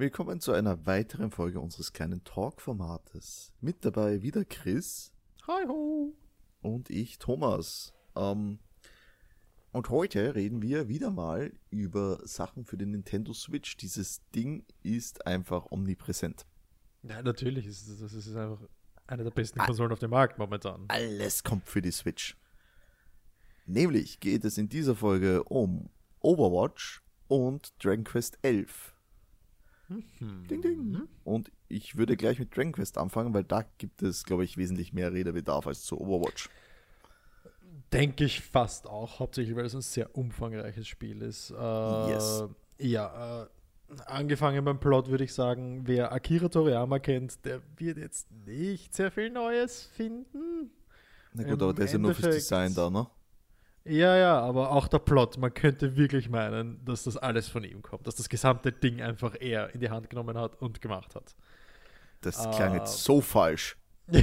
Willkommen zu einer weiteren Folge unseres kleinen Talk-Formates. Mit dabei wieder Chris. Hi ho. Und ich, Thomas. Ähm, und heute reden wir wieder mal über Sachen für den Nintendo Switch. Dieses Ding ist einfach omnipräsent. Ja, natürlich. Ist es, das ist einfach eine der besten Konsolen auf dem Markt momentan. Alles kommt für die Switch. Nämlich geht es in dieser Folge um Overwatch und Dragon Quest 11. Mhm. Ding, ding. Und ich würde gleich mit Dragon Quest anfangen, weil da gibt es, glaube ich, wesentlich mehr Redebedarf als zu Overwatch. Denke ich fast auch, hauptsächlich weil es ein sehr umfangreiches Spiel ist. Äh, Yes. Ja, äh, angefangen beim Plot würde ich sagen, wer Akira Toriyama kennt, der wird jetzt nicht sehr viel Neues finden. Na gut, Im aber der ist ja nur fürs Design da, ne? Ja, ja, aber auch der Plot, man könnte wirklich meinen, dass das alles von ihm kommt, dass das gesamte Ding einfach er in die Hand genommen hat und gemacht hat. Das klang Ah. jetzt so falsch.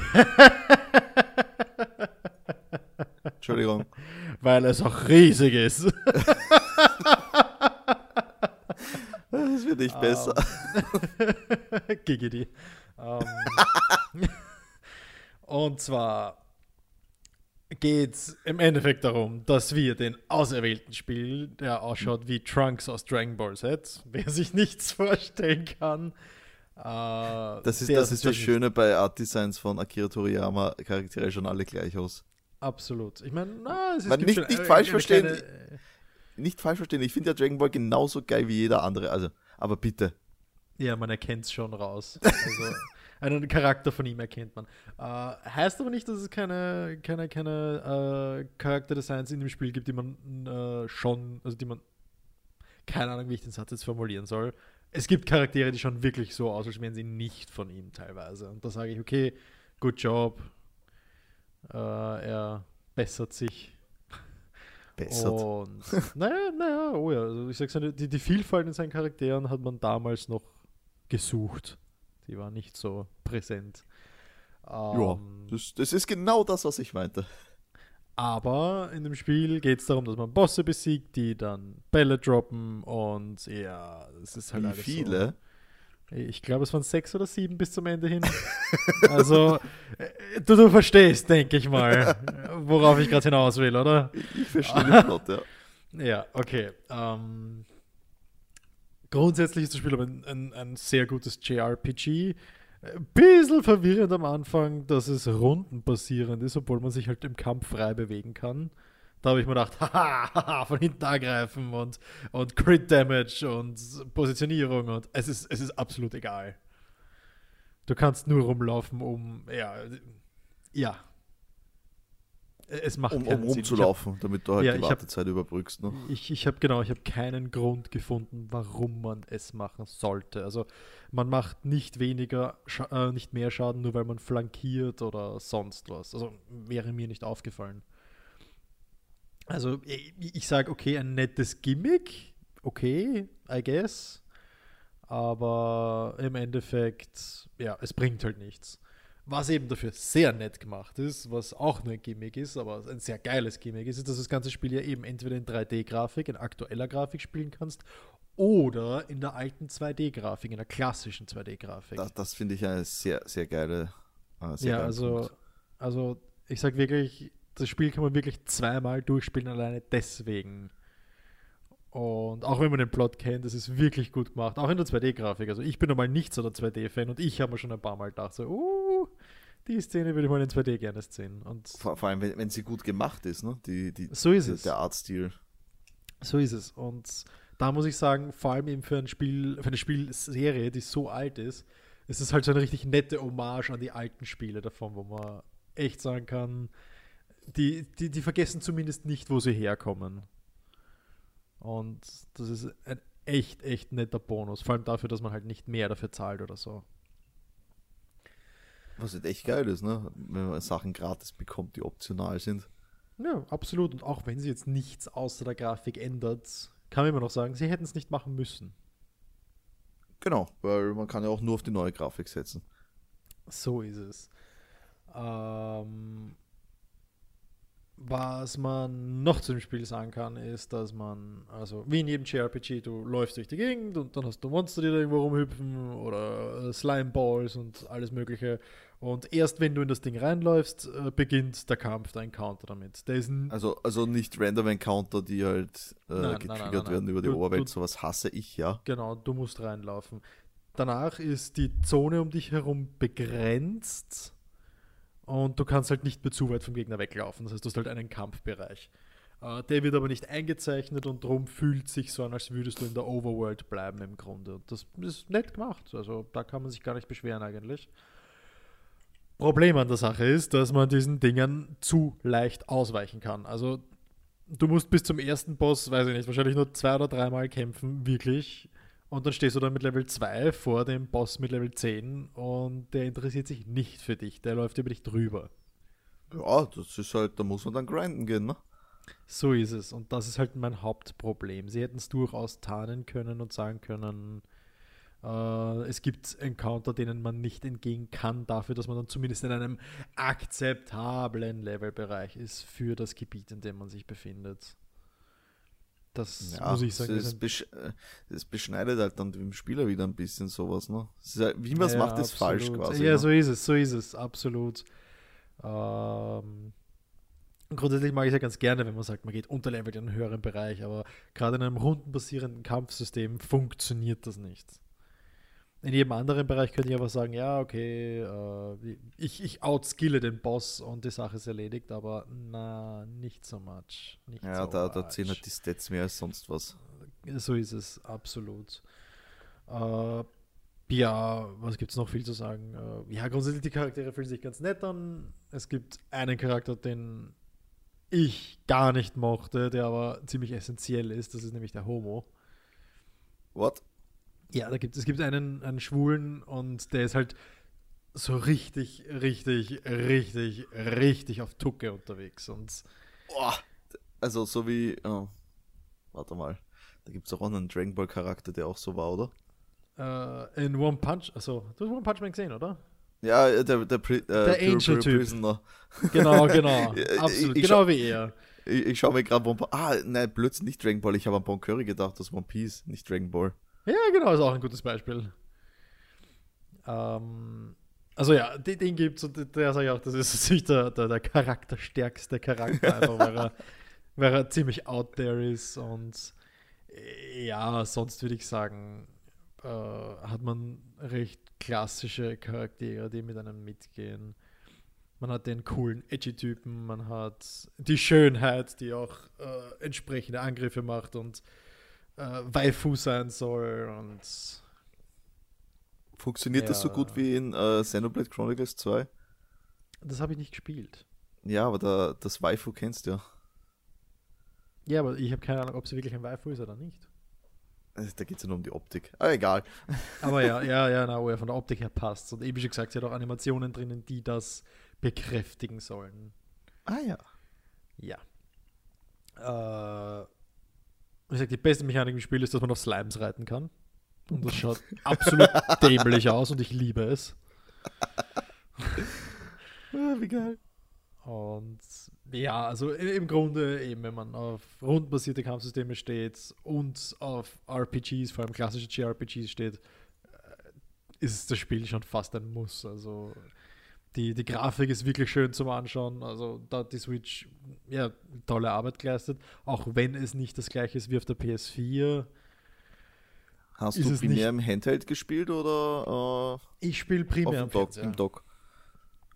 Entschuldigung. Weil es auch riesig ist. Das wird nicht besser. Giggity. Ähm, und zwar geht es im Endeffekt darum, dass wir den Auserwählten spielen, der ausschaut wie Trunks aus Dragon Ball Z. Wer sich nichts vorstellen kann. Äh, Das ist, das, ist das Schöne bei Art Designs von Akira Toriyama. Charaktere schauen alle gleich aus. Absolut. Ich meine, es ist Man nicht- schon nicht falsch verstehen, kleine- Nicht falsch verstehen, ich finde ja Dragon Ball genauso geil wie jeder andere. Also, aber bitte. Ja, man erkennt es schon raus. Also, einen Charakter von ihm erkennt man. Äh, heißt aber nicht, dass es keine, keine, keine äh, Charakterdesigns in dem Spiel gibt, die man äh, schon, also die man, keine Ahnung, wie ich den Satz jetzt formulieren soll. Es gibt Charaktere, die schon wirklich so aus, als wären sie nicht von ihm teilweise. Und da sage ich, okay, good job. Äh, er bessert sich. Bessert. Und naja, naja, oh ja, also ich sag so, die, die Vielfalt in seinen Charakteren hat man damals noch gesucht. Die war nicht so präsent. ja, Ähm, das, das ist genau das, was ich meinte. aber in dem Spiel geht es darum, dass man Bosse besiegt, die dann Bälle droppen und ja, es ist halt Wie alles viele? So. Ich glaube, es waren sechs oder sieben bis zum Ende hin. also, äh, du, du verstehst, denke ich mal, worauf ich gerade hinaus will, oder? Ich, ich verstehe den Plot, ja. Ja, okay. Ähm, grundsätzlich ist das Spiel aber ein, ein, ein sehr gutes JRPG. Ein bisschen verwirrend am Anfang, dass es rundenbasierend ist, obwohl man sich halt im Kampf frei bewegen kann. Da habe ich mir gedacht, haha, von hinten angreifen und, und Crit Damage und Positionierung und es ist, es ist absolut egal. Du kannst nur rumlaufen, um, ja, ja. Es macht Um, um. Ich hab- rumzulaufen, damit du halt Ja, die ich hab- Wartezeit überbrückst. Ne? ich, ich habe genau, ich habe keinen Grund gefunden, warum man es machen sollte. Also man macht nicht weniger, äh, nicht mehr Schaden, nur weil man flankiert oder sonst was. Also wäre mir nicht aufgefallen. Also ich, ich sage, okay, ein nettes Gimmick, okay, I guess. Aber im Endeffekt, ja, es bringt halt nichts. Was eben dafür sehr nett gemacht ist, was auch nur ein Gimmick ist, aber ein sehr geiles Gimmick ist, ist, dass du das ganze Spiel ja eben entweder in 3D-Grafik, in aktueller Grafik spielen kannst oder in der alten 2D-Grafik, in der klassischen 2D-Grafik. Das, das finde ich eine sehr, sehr geile. Äh, sehr Ja, also, Punkt. also ich sag wirklich, das Spiel kann man wirklich zweimal durchspielen, alleine deswegen. Und auch wenn man den Plot kennt, das ist wirklich gut gemacht. Auch in der 2D-Grafik. Also ich bin normal nicht so der 2D-Fan und ich habe mir schon ein paar Mal gedacht, so, uh, die Szene würde ich mal in 2D gerne sehen. Und Vor, vor allem, wenn, wenn sie gut gemacht ist, ne? Die, die, so ist der, es. der Artstil. So ist es. Und da muss ich sagen, vor allem eben für ein Spiel, für eine Spielserie, die so alt ist, ist es halt so eine richtig nette Hommage an die alten Spiele davon, wo man echt sagen kann, die, die, die vergessen zumindest nicht, wo sie herkommen. Und das ist ein echt, echt netter Bonus. Vor allem dafür, dass man halt nicht mehr dafür zahlt oder so. Was halt echt geil ist, ne? Wenn man Sachen gratis bekommt, die optional sind. Ja, absolut. Und auch wenn sie jetzt nichts außer der Grafik ändert, kann man immer noch sagen, sie hätten es nicht machen müssen. Genau, weil man kann ja auch nur auf die neue Grafik setzen. So ist es. Ähm, Was man noch zu dem Spiel sagen kann, ist, dass man, also wie in jedem JRPG, du läufst durch die Gegend und dann hast du Monster, die da irgendwo rumhüpfen oder äh, Slimeballs und alles Mögliche. Und erst wenn du in das Ding reinläufst, äh, beginnt der Kampf, der Encounter damit. Der ist also, also nicht random Encounter, die halt äh, nein, getriggert nein, nein, werden über die du, Oberwelt. Du, Sowas hasse ich, ja. Genau, du musst reinlaufen. Danach ist die Zone um dich herum begrenzt und du kannst halt nicht mehr zu weit vom Gegner weglaufen. Das heißt, du hast halt einen Kampfbereich. Uh, der wird aber nicht eingezeichnet und darum fühlt sich so an, als würdest du in der Overworld bleiben im Grunde. Und das ist nett gemacht. Also da kann man sich gar nicht beschweren eigentlich. Problem an der Sache ist, dass man diesen Dingen zu leicht ausweichen kann. Also du musst bis zum ersten Boss, weiß ich nicht, wahrscheinlich nur zwei oder dreimal kämpfen, wirklich. Und dann stehst du dann mit Level 2 vor dem Boss mit Level 10 und der interessiert sich nicht für dich. Der läuft über dich drüber. Ja, das ist halt, da muss man dann grinden gehen, ne? So ist es. Und das ist halt mein Hauptproblem. Sie hätten es durchaus tarnen können und sagen können, es gibt Encounter, denen man nicht entgehen kann, dafür, dass man dann zumindest in einem akzeptablen Levelbereich ist für das Gebiet, in dem man sich befindet. Das ja, muss ich sagen. Es, besch es, beschneidet halt dann dem Spieler wieder ein bisschen sowas. Ne? Halt, wie man es ja, macht, ist absolut. falsch quasi. Ja, ne? so ist es, so ist es, absolut. Ähm, grundsätzlich mag ich es ja ganz gerne, wenn man sagt, man geht unterlevelt in einen höheren Bereich, aber gerade in einem rundenbasierenden Kampfsystem funktioniert das nicht. In jedem anderen Bereich könnte ich aber sagen, ja, okay, äh, ich, ich outskille den Boss und die Sache ist erledigt, aber na, nicht so much. Nicht ja, so da, da zählen halt die Stats mehr als sonst was. So ist es, absolut. Äh, ja, was gibt es noch viel zu sagen? Äh, ja, grundsätzlich die Charaktere fühlen sich ganz nett an. Es gibt einen Charakter, den ich gar nicht mochte, der aber ziemlich essentiell ist. Das ist nämlich der Homo. What? Ja, da gibt, es gibt einen, einen Schwulen und der ist halt so richtig, richtig, richtig, richtig auf Tucke unterwegs. Und oh, also so wie, oh, warte mal, da gibt es auch einen Dragon Ball Charakter, der auch so war, oder? Uh, in One Punch, also du hast One Punch Man gesehen, oder? Ja, der, der, der, äh, der Angel Typ. Prisoner. Genau, genau, absolut, ich, ich genau wie er. Ich, ich schaue mir gerade One Punch, ah, nein, plötzlich nicht Dragon Ball, ich habe an Bon Curry gedacht, das One Piece, nicht Dragon Ball. Ja, genau, ist auch ein gutes Beispiel. Ähm, also ja, den, gibt es und der sage ich auch, das ist natürlich der, der, der charakterstärkste Charakter, einfach weil er, weil er ziemlich out there ist und äh, ja, sonst würde ich sagen, äh, hat man recht klassische Charaktere, die mit einem mitgehen. Man hat den coolen Edgy-Typen, man hat die Schönheit, die auch äh, entsprechende Angriffe macht und äh, Waifu sein soll und Funktioniert ja. das so gut wie in äh, Xenoblade Chronicles 2? Das habe ich nicht gespielt. Ja, aber da, das Waifu kennst du ja. Ja, aber ich habe keine Ahnung, ob sie wirklich ein Waifu ist oder nicht. Äh, da geht es ja nur um die Optik. Aber egal. Aber ja, ja, ja, na, oh von der Optik her passt. Und eben schon gesagt, sie hat auch Animationen drinnen, die das bekräftigen sollen. Ah ja. Ja. Äh, ich sag, die beste Mechanik im Spiel ist, dass man auf Slimes reiten kann. Und das schaut absolut dämlich aus und ich liebe es. ah, wie geil. Und ja, also im Grunde eben, wenn man auf rundenbasierte Kampfsysteme steht und auf RPGs, vor allem klassische JRPGs steht, äh, ist das Spiel schon fast ein Muss. Also die, die Grafik ist wirklich schön zum Anschauen. Also da hat die Switch ja tolle Arbeit geleistet, auch wenn es nicht das gleiche ist wie auf der PS4. Hast du primär im Handheld gespielt oder? Äh, ich spiele primär im Dock, im Dock.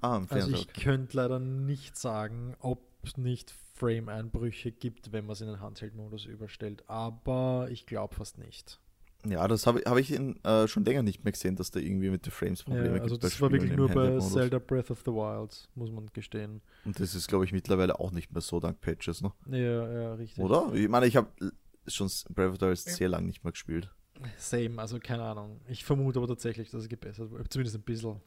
Ah, im Also ich okay. könnte leider nicht sagen, ob es nicht Frame-Einbrüche gibt, wenn man es in den Handheld-Modus überstellt, aber ich glaube fast nicht. Ja, das habe hab ich in, äh, schon länger nicht mehr gesehen, dass da irgendwie mit den Frames Probleme ja, also gibt. Also das war wirklich nur bei Zelda Breath of the Wild, muss man gestehen. Und das ist, glaube ich, mittlerweile auch nicht mehr so dank Patches, ne? Ja, ja, richtig. Oder? Ich meine, ich habe schon Breath of the Wild sehr lange nicht mehr gespielt. Same, also keine Ahnung. Ich vermute aber tatsächlich, dass es gebessert wurde, zumindest ein bisschen.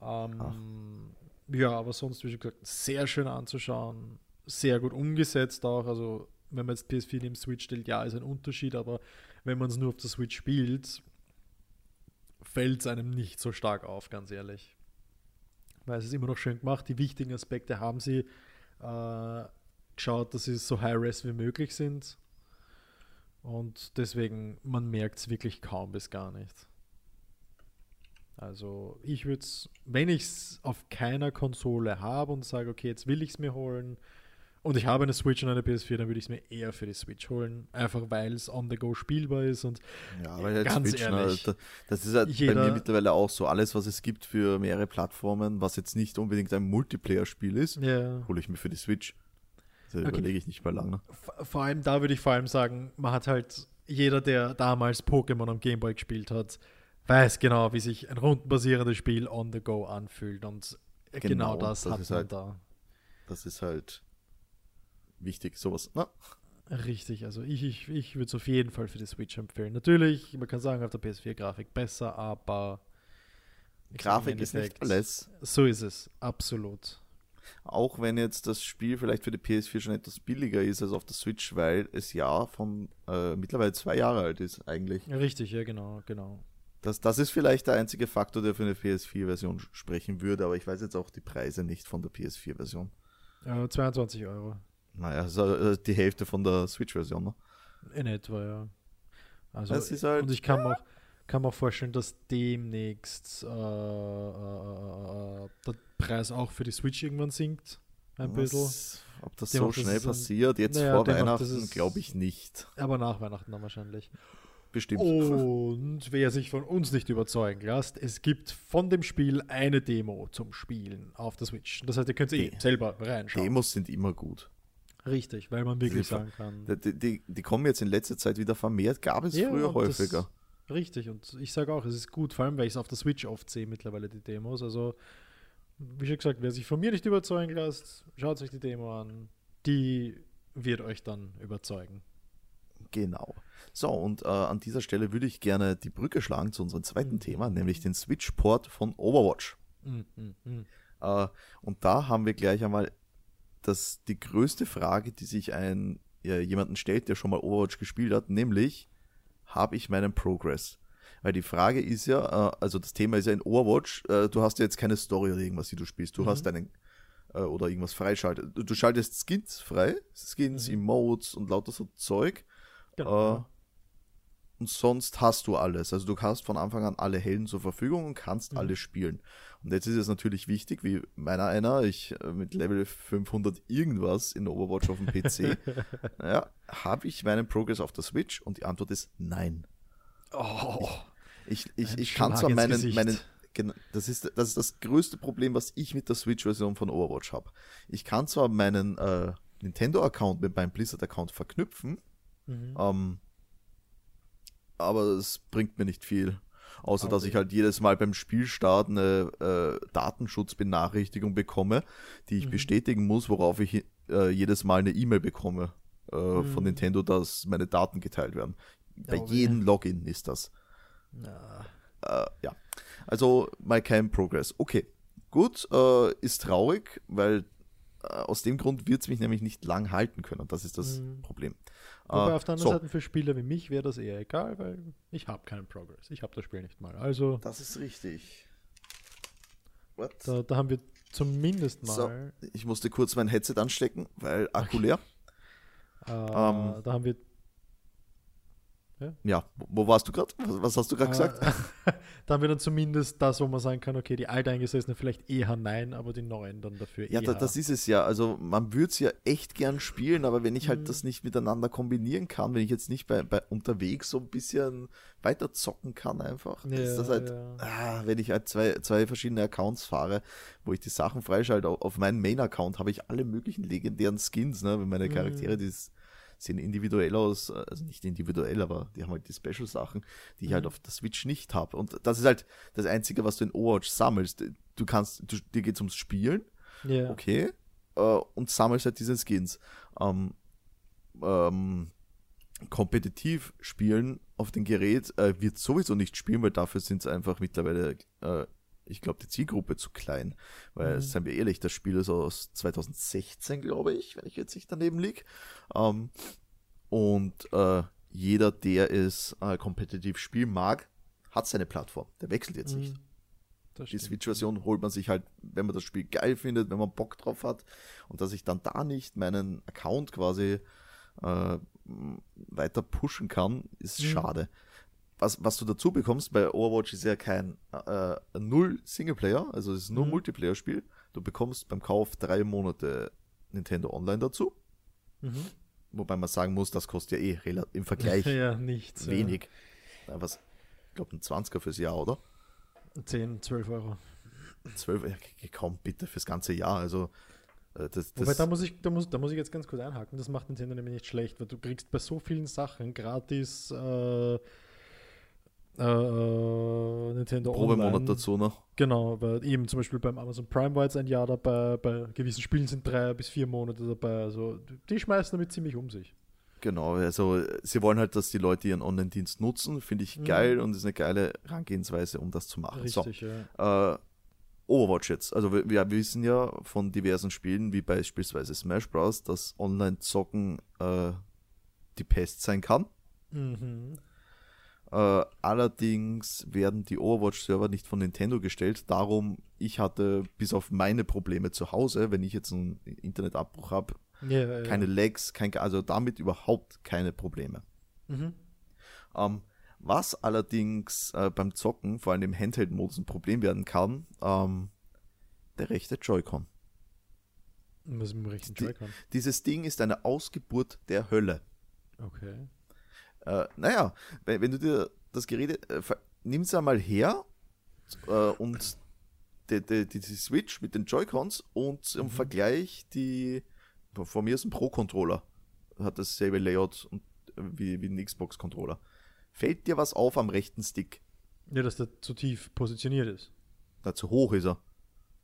Ähm, ja, aber sonst, wie gesagt, sehr schön anzuschauen, sehr gut umgesetzt auch. Also, wenn man jetzt PS4 neben Switch stellt, ja, ist ein Unterschied, aber wenn man es nur auf der Switch spielt, fällt es einem nicht so stark auf, ganz ehrlich. Weil es ist immer noch schön gemacht, die wichtigen Aspekte haben sie äh, geschaut, dass sie so high-res wie möglich sind. Und deswegen, man merkt es wirklich kaum bis gar nicht. Also ich würde es, wenn ich es auf keiner Konsole habe und sage, okay, jetzt will ich es mir holen und ich habe eine Switch und eine PS4, dann würde ich es mir eher für die Switch holen. Einfach weil es on the go spielbar ist und Ja, aber ganz Switch, ne, ehrlich, da- das ist halt bei jeder- mir mittlerweile auch so. Alles, was es gibt für mehrere Plattformen, was jetzt nicht unbedingt ein Multiplayer-Spiel ist, ja. hole ich mir für die Switch. Da Okay. überlege ich nicht mal lange. Vor allem, da würde ich vor allem sagen, man hat halt, jeder, der damals Pokémon am Gameboy gespielt hat, weiß genau, wie sich ein rundenbasierendes Spiel on the go anfühlt. Und genau, Genau, das, das hat man halt- da. Das ist halt wichtig, sowas. Na, Richtig, also ich, ich, ich würde es auf jeden Fall für die Switch empfehlen. Natürlich, man kann sagen, auf der PS4-Grafik besser, aber Grafik ist nicht alles. So ist es, absolut. Auch wenn jetzt das Spiel vielleicht für die PS4 schon etwas billiger ist als auf der Switch, weil es ja von äh, mittlerweile zwei Jahre alt ist eigentlich. Richtig, ja, genau, genau. Das, das ist vielleicht der einzige Faktor, der für eine PS4-Version sprechen würde, aber ich weiß jetzt auch die Preise nicht von der PS4-Version. Äh, 22 Euro Naja, also äh, die Hälfte von der Switch-Version. Ne? in etwa, ja. Also, Das ist halt- und ich kann mir auch, kann mir vorstellen, dass demnächst äh, äh, äh, der Preis auch für die Switch irgendwann sinkt. Ein bisschen. Was, ob das Der so das schnell ein- passiert, jetzt Naja, vor das Weihnachten, glaube ich nicht. Aber nach Weihnachten dann wahrscheinlich. Bestimmt. Und wer sich von uns nicht überzeugen lässt, es gibt von dem Spiel eine Demo zum Spielen auf der Switch. Das heißt, ihr könnt eh selber reinschauen. Demos sind immer gut. Richtig, weil man wirklich sagen kann. Die, die, die kommen jetzt in letzter Zeit wieder vermehrt, gab es Ja, früher und das- häufiger. Richtig, und ich sage auch, es ist gut, vor allem, weil ich es auf der Switch oft sehe mittlerweile, die Demos. Also, wie schon gesagt, wer sich von mir nicht überzeugen lässt, schaut sich die Demo an. Die wird euch dann überzeugen. Genau. So, und äh, an dieser Stelle würde ich gerne die Brücke schlagen zu unserem zweiten Thema, nämlich den Switch-Port von Overwatch. Mm, mm. Äh, und da haben wir gleich einmal das, die größte Frage, die sich ein ja, jemanden stellt, der schon mal Overwatch gespielt hat, nämlich, habe ich meinen Progress? Weil die Frage ist ja, äh, also das Thema ist ja in Overwatch, äh, du hast ja jetzt keine Story oder irgendwas, die du spielst. Du Mhm. hast deinen äh, oder irgendwas freischaltet. Du, du schaltest Skins frei, Skins, Mhm. Emotes und lauter so Zeug. Genau. Und sonst hast du alles. Also du hast von Anfang an alle Helden zur Verfügung und kannst Mhm. alle spielen. Und jetzt ist es natürlich wichtig, wie meiner einer, ich äh, mit Level 500 irgendwas in Overwatch auf dem PC, ja, habe ich meinen Progress auf der Switch? Und die Antwort ist nein. oh, Ich, ich, Ein ich kann zwar meinen, Gesicht. meinen gen- das ist, das ist das größte Problem, was ich mit der Switch-Version von Overwatch habe. Ich kann zwar meinen äh, Nintendo-Account mit meinem Blizzard-Account verknüpfen, mhm. ähm, aber es bringt mir nicht viel. Außer dass Okay. ich halt jedes Mal beim Spielstart eine äh, Datenschutzbenachrichtigung bekomme, die ich Mhm. bestätigen muss, worauf ich äh, jedes Mal eine E-Mail bekomme äh, von Mhm. Nintendo, dass meine Daten geteilt werden. Bei weh. jedem Login ist das. Ja. Äh, ja. Also mal kein Progress. Okay, gut, äh, ist traurig, weil äh, aus dem Grund wird es mich nämlich nicht lang halten können. Das ist das Mhm. Problem. Wobei Äh, auf der anderen so. Seite für Spieler wie mich wäre das eher egal, weil ich habe keinen Progress. Ich habe das Spiel nicht mal. Also Das ist richtig. What? da, da haben wir zumindest So. mal, Ich musste kurz mein Headset anstecken, weil Akku leer. äh, ähm, da haben wir Ja, wo, wo warst du gerade? Was, was hast du gerade gesagt? Äh, da haben wir dann zumindest das, wo man sagen kann, okay, die alteingesessenen vielleicht eher nein, aber die neuen dann dafür Ja, eher. da, das ist es ja. Also man würde es ja echt gern spielen, aber wenn ich halt Mhm. das nicht miteinander kombinieren kann, wenn ich jetzt nicht bei, bei unterwegs so ein bisschen weiter zocken kann einfach, ist Ja, das halt, ja. ah, wenn ich halt zwei, zwei verschiedene Accounts fahre, wo ich die Sachen freischalte, auf, meinem Main-Account habe ich alle möglichen legendären Skins, ne? Wenn meine Mhm. Charaktere, die s- sehen individuell aus, also nicht individuell, aber die haben halt die Special-Sachen, die ich halt Mhm. auf der Switch nicht habe. Und das ist halt das Einzige, was du in Overwatch sammelst. Du kannst, du, dir geht's ums Spielen, ja. okay, äh, und sammelst halt diese Skins. Ähm, ähm, kompetitiv spielen auf dem Gerät äh, wird sowieso nicht spielen, weil dafür sind es einfach mittlerweile, äh, ich glaube, die Zielgruppe zu klein. Weil, Mhm. seien wir ehrlich, das Spiel ist aus 2016, glaube ich, wenn ich jetzt nicht daneben liege. Ähm, und äh, jeder, der es äh, kompetitiv spielen mag, hat seine Plattform. Der wechselt jetzt nicht. Mhm. die Switch-Version holt man sich halt, wenn man das Spiel geil findet, wenn man Bock drauf hat. Und dass ich dann da nicht meinen Account quasi äh, weiter pushen kann, ist mhm. schade. Was, was du dazu bekommst, bei Overwatch ist ja kein äh, Null Singleplayer, also es ist nur mhm. Multiplayer-Spiel. Du bekommst beim Kauf drei Monate Nintendo Online dazu. Mhm. Wobei man sagen muss, das kostet ja eh im Vergleich ja, nichts, wenig. Ja. Was, ich glaube, ein 20er fürs Jahr, oder? 10, 12 Euro. 12, ja, kaum bitte fürs ganze Jahr. Also, äh, das, das Wobei, da muss, ich, da, muss, da muss ich jetzt ganz kurz einhaken. Das macht Nintendo nämlich nicht schlecht, weil du kriegst bei so vielen Sachen gratis äh, äh, äh, Nintendo Probemonat Online. dazu noch. Genau, weil eben zum Beispiel beim Amazon Prime war jetzt ein Jahr dabei, bei gewissen Spielen sind drei bis vier Monate dabei. Also die schmeißen damit ziemlich um sich. Genau, also sie wollen halt, dass die Leute ihren Online-Dienst nutzen, finde ich mhm. geil und ist eine geile Herangehensweise, um das zu machen. Richtig, so, ja. Äh, Overwatch jetzt. Also wir, wir, wissen ja von diversen Spielen, wie beispielsweise Smash Bros., dass Online-Zocken äh, die Pest sein kann. Mhm. Äh, allerdings werden die Overwatch-Server nicht von Nintendo gestellt. Darum, ich hatte bis auf meine Probleme zu Hause, wenn ich jetzt einen Internetabbruch habe, yeah, keine yeah. Lags, kein, also damit überhaupt keine Probleme. Mhm. Ähm, was allerdings äh, beim Zocken, vor allem im Handheld-Modus, ein Problem werden kann, ähm, der rechte Joy-Con. Was mit dem rechten Joy-Con? Dieses Ding ist eine Ausgeburt der Hölle. Okay. Äh, naja, wenn, du dir das Gerät, äh, nimm es einmal her äh, und die, die, die, Switch mit den Joy-Cons und im mhm. Vergleich die, von mir ist ein Pro-Controller, hat dasselbe Layout und, äh, wie, wie ein Xbox-Controller. Fällt dir was auf am rechten Stick? Ja, dass der zu tief positioniert ist. Na, zu hoch ist er.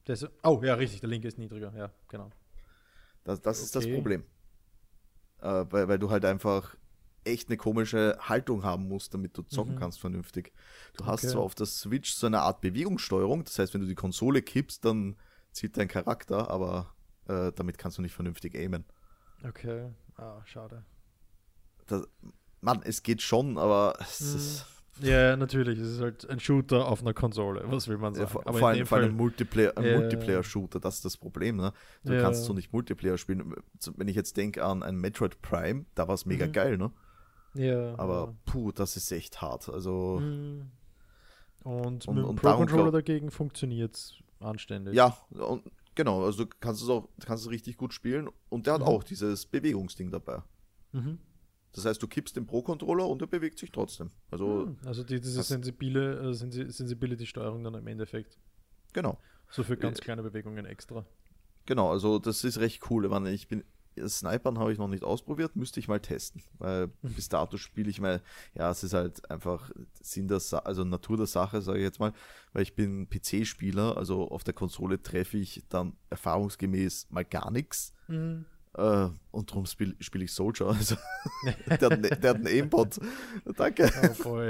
Ist, oh, ja, richtig, der linke ist niedriger, ja, genau. Das, das okay. ist das Problem. Äh, weil, weil du halt einfach echt eine komische Haltung haben musst, damit du zocken mhm. kannst vernünftig. Du hast okay. zwar auf der Switch so eine Art Bewegungssteuerung, das heißt, wenn du die Konsole kippst, dann zieht dein Charakter, aber äh, damit kannst du nicht vernünftig aimen. Okay, ah, schade. Das, Mann, es geht schon, aber es mhm. ist. Ja, natürlich. Es ist halt ein Shooter auf einer Konsole. Was will man sagen? Ja, vor, aber vor allem, vor allem Multiplayer, ein ja. Multiplayer-Shooter, das ist das Problem. Ne? Du ja. kannst so nicht Multiplayer spielen. Wenn ich jetzt denke an ein Metroid Prime, da war es mega mhm. geil, ne? Ja. Aber puh, das ist echt hart. Also. Mhm. Und, und mit dem Pro-Controller dagegen funktioniert es anständig. Ja, und genau, also du kannst es auch, kannst es richtig gut spielen und der hat mhm. auch dieses Bewegungsding dabei. Mhm. Das heißt, du kippst den Pro-Controller und er bewegt sich trotzdem. Also, mhm. also die, diese sensibile äh, Sensibility-Steuerung dann im Endeffekt. Genau. So für ganz äh, kleine Bewegungen extra. Genau, also das ist recht cool. Ich bin Snipern habe ich noch nicht ausprobiert, müsste ich mal testen. Weil mhm. bis dato spiele ich mal, ja, es ist halt einfach Sinn der Sa also Natur der Sache, sage ich jetzt mal, weil ich bin PC-Spieler, also auf der Konsole treffe ich dann erfahrungsgemäß mal gar nichts. Mhm. Äh, und darum spiele spiel ich Soldier. Also, der, hat, der hat einen Aimbot. Danke. Oh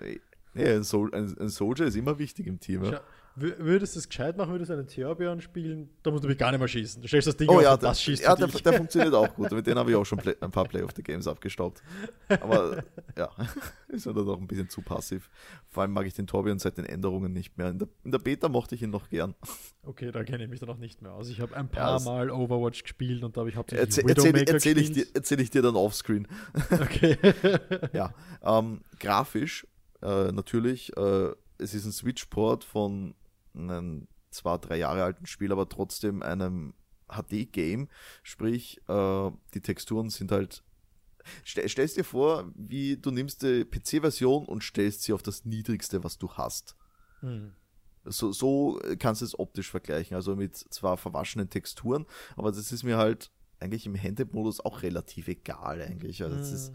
nee, ein, Sol ein, ein Soldier ist immer wichtig im Team. Ja. Würdest du es gescheit machen, würdest du einen Theobion spielen, da musst du mich gar nicht mehr schießen. Du stellst das Ding oh, auf ja, das schießt Ja, der, der, funktioniert auch gut. Mit denen habe ich auch schon play, ein paar Play of the Games abgestaubt. Aber ja, ist mir dann auch ein bisschen zu passiv. Vor allem mag ich den Torbjörn seit den Änderungen nicht mehr. In der, in der Beta mochte ich ihn noch gern. Okay, da kenne ich mich dann noch nicht mehr aus. Ich habe ein paar ja, Mal Overwatch gespielt und da habe ich hauptsächlich erzähl, erzähl, erzähl ich, dir, erzähl ich dir dann offscreen. Okay. ja, ähm, grafisch äh, natürlich. Äh, es ist ein Switch-Port von einem zwei, drei Jahre alten Spiel, aber trotzdem einem HD-Game. Sprich, äh, die Texturen sind halt. Stell, stellst dir vor, wie du nimmst die PC-Version und stellst sie auf das niedrigste, was du hast. Hm. So, so kannst du es optisch vergleichen, also mit zwar verwaschenen Texturen, aber das ist mir halt eigentlich im Handheld-Modus auch relativ egal eigentlich. Also hm. ist,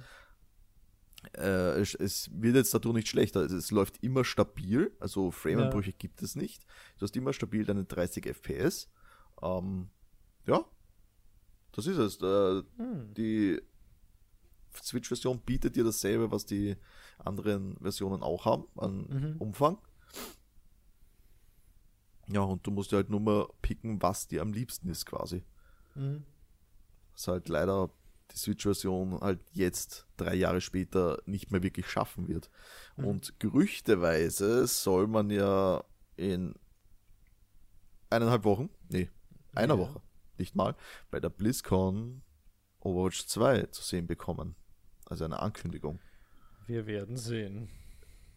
äh, es, es, wird jetzt dadurch nicht schlechter. Also es läuft immer stabil, also Frameanbrüche ja. gibt es nicht. Du hast immer stabil deine 30 FPS. Ähm, ja, das ist es. Äh, hm. Die Switch-Version bietet dir dasselbe, was die anderen Versionen auch haben, an mhm. Umfang. Ja, und du musst dir halt nur mal picken, was dir am liebsten ist, quasi. Mhm. Was halt leider die Switch-Version halt jetzt, drei Jahre später, nicht mehr wirklich schaffen wird. Mhm. Und gerüchteweise soll man ja in eineinhalb Wochen, nee, einer Ja. Woche, nicht mal, bei der BlizzCon Overwatch 2 zu sehen bekommen. Also eine Ankündigung. Wir werden sehen.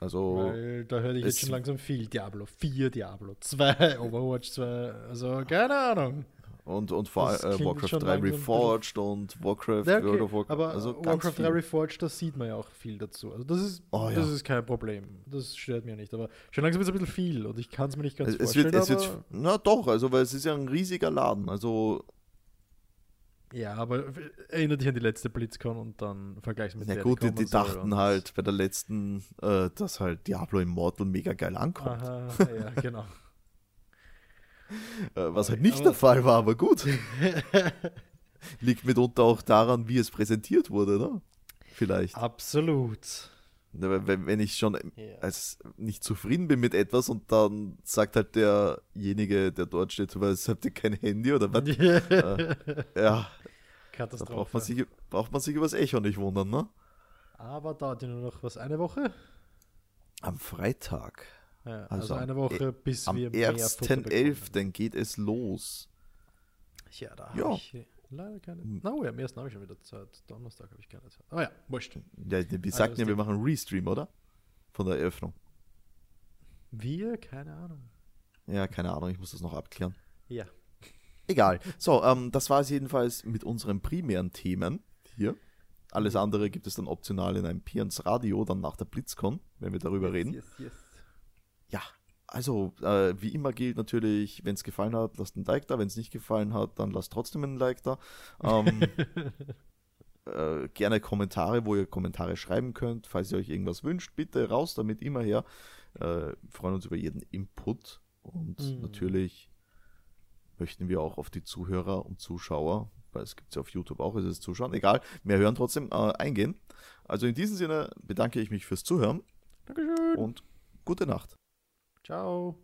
Also, Weil da höre ich jetzt schon langsam viel. Diablo 4, Diablo 2, Overwatch 2. Also keine Ahnung. Und, und vor das allem äh, Warcraft schon 3 langsam ein bisschen- Reforged und Warcraft, Ja, okay. World of Warcraft. Aber also Warcraft 3 viel. Reforged, da sieht man ja auch viel dazu. Also das ist, Oh, das ja. ist kein Problem. Das stört mir nicht. Aber schon langsam ist es ein bisschen viel und ich kann es mir nicht ganz Es, es vorstellen. wird, es aber, wird, na doch, also weil es ist ja ein riesiger Laden. Also, ja, aber erinnere dich an die letzte BlizzCon und dann vergleich's mit der, gut, die, die dachten halt bei der letzten, äh, dass halt Diablo Immortal mega geil ankommt. Aha, ja, genau. Äh, was halt Aber- nicht der Fall war, aber gut. Liegt mitunter auch daran, wie es präsentiert wurde, ne? Vielleicht. Absolut. Ne, Wenn, wenn ich schon Ja. als nicht zufrieden bin mit etwas und dann sagt halt derjenige, der dort steht, was habt ihr kein Handy oder was? ja, da Katastrophe. braucht man, sich, braucht man sich übers Echo nicht wundern, ne? Aber dauert ja nur noch was, eine Woche? Am Freitag, Ja, Also also, eine Woche, bis am wir mehr Futter bekommen. 1.11. geht es los. Ja, da Ja. habe ich leider keine. Na, oh, ja, am ersten habe ich schon wieder Zeit. Donnerstag habe ich keine Zeit. Aber ja, wurscht. Ja, wir Also sagten das ja, wir machen einen Restream, oder? Von der Eröffnung. Wir? Keine Ahnung. Ja, keine Ahnung, ich muss das noch abklären. Ja. Egal. So, ähm, das war es jedenfalls mit unseren primären Themen hier. Alles andere gibt es dann optional in einem Pians Radio, dann nach der Blitzcon, wenn wir darüber reden. Yes, yes. Ja, also äh, wie immer gilt natürlich, wenn es gefallen hat, lasst ein Like da. Wenn es nicht gefallen hat, dann lasst trotzdem ein Like da. Ähm, äh, gerne Kommentare, wo ihr Kommentare schreiben könnt. Falls ihr euch irgendwas wünscht, bitte raus damit immer her. Äh, wir freuen uns über jeden Input. Und Mhm. natürlich möchten wir auch auf die Zuhörer und Zuschauer, weil es gibt es ja auf YouTube auch, ist es Zuschauen, egal, mehr hören trotzdem, äh, eingehen. Also in diesem Sinne bedanke ich mich fürs Zuhören Dankeschön. und gute Nacht. Ciao.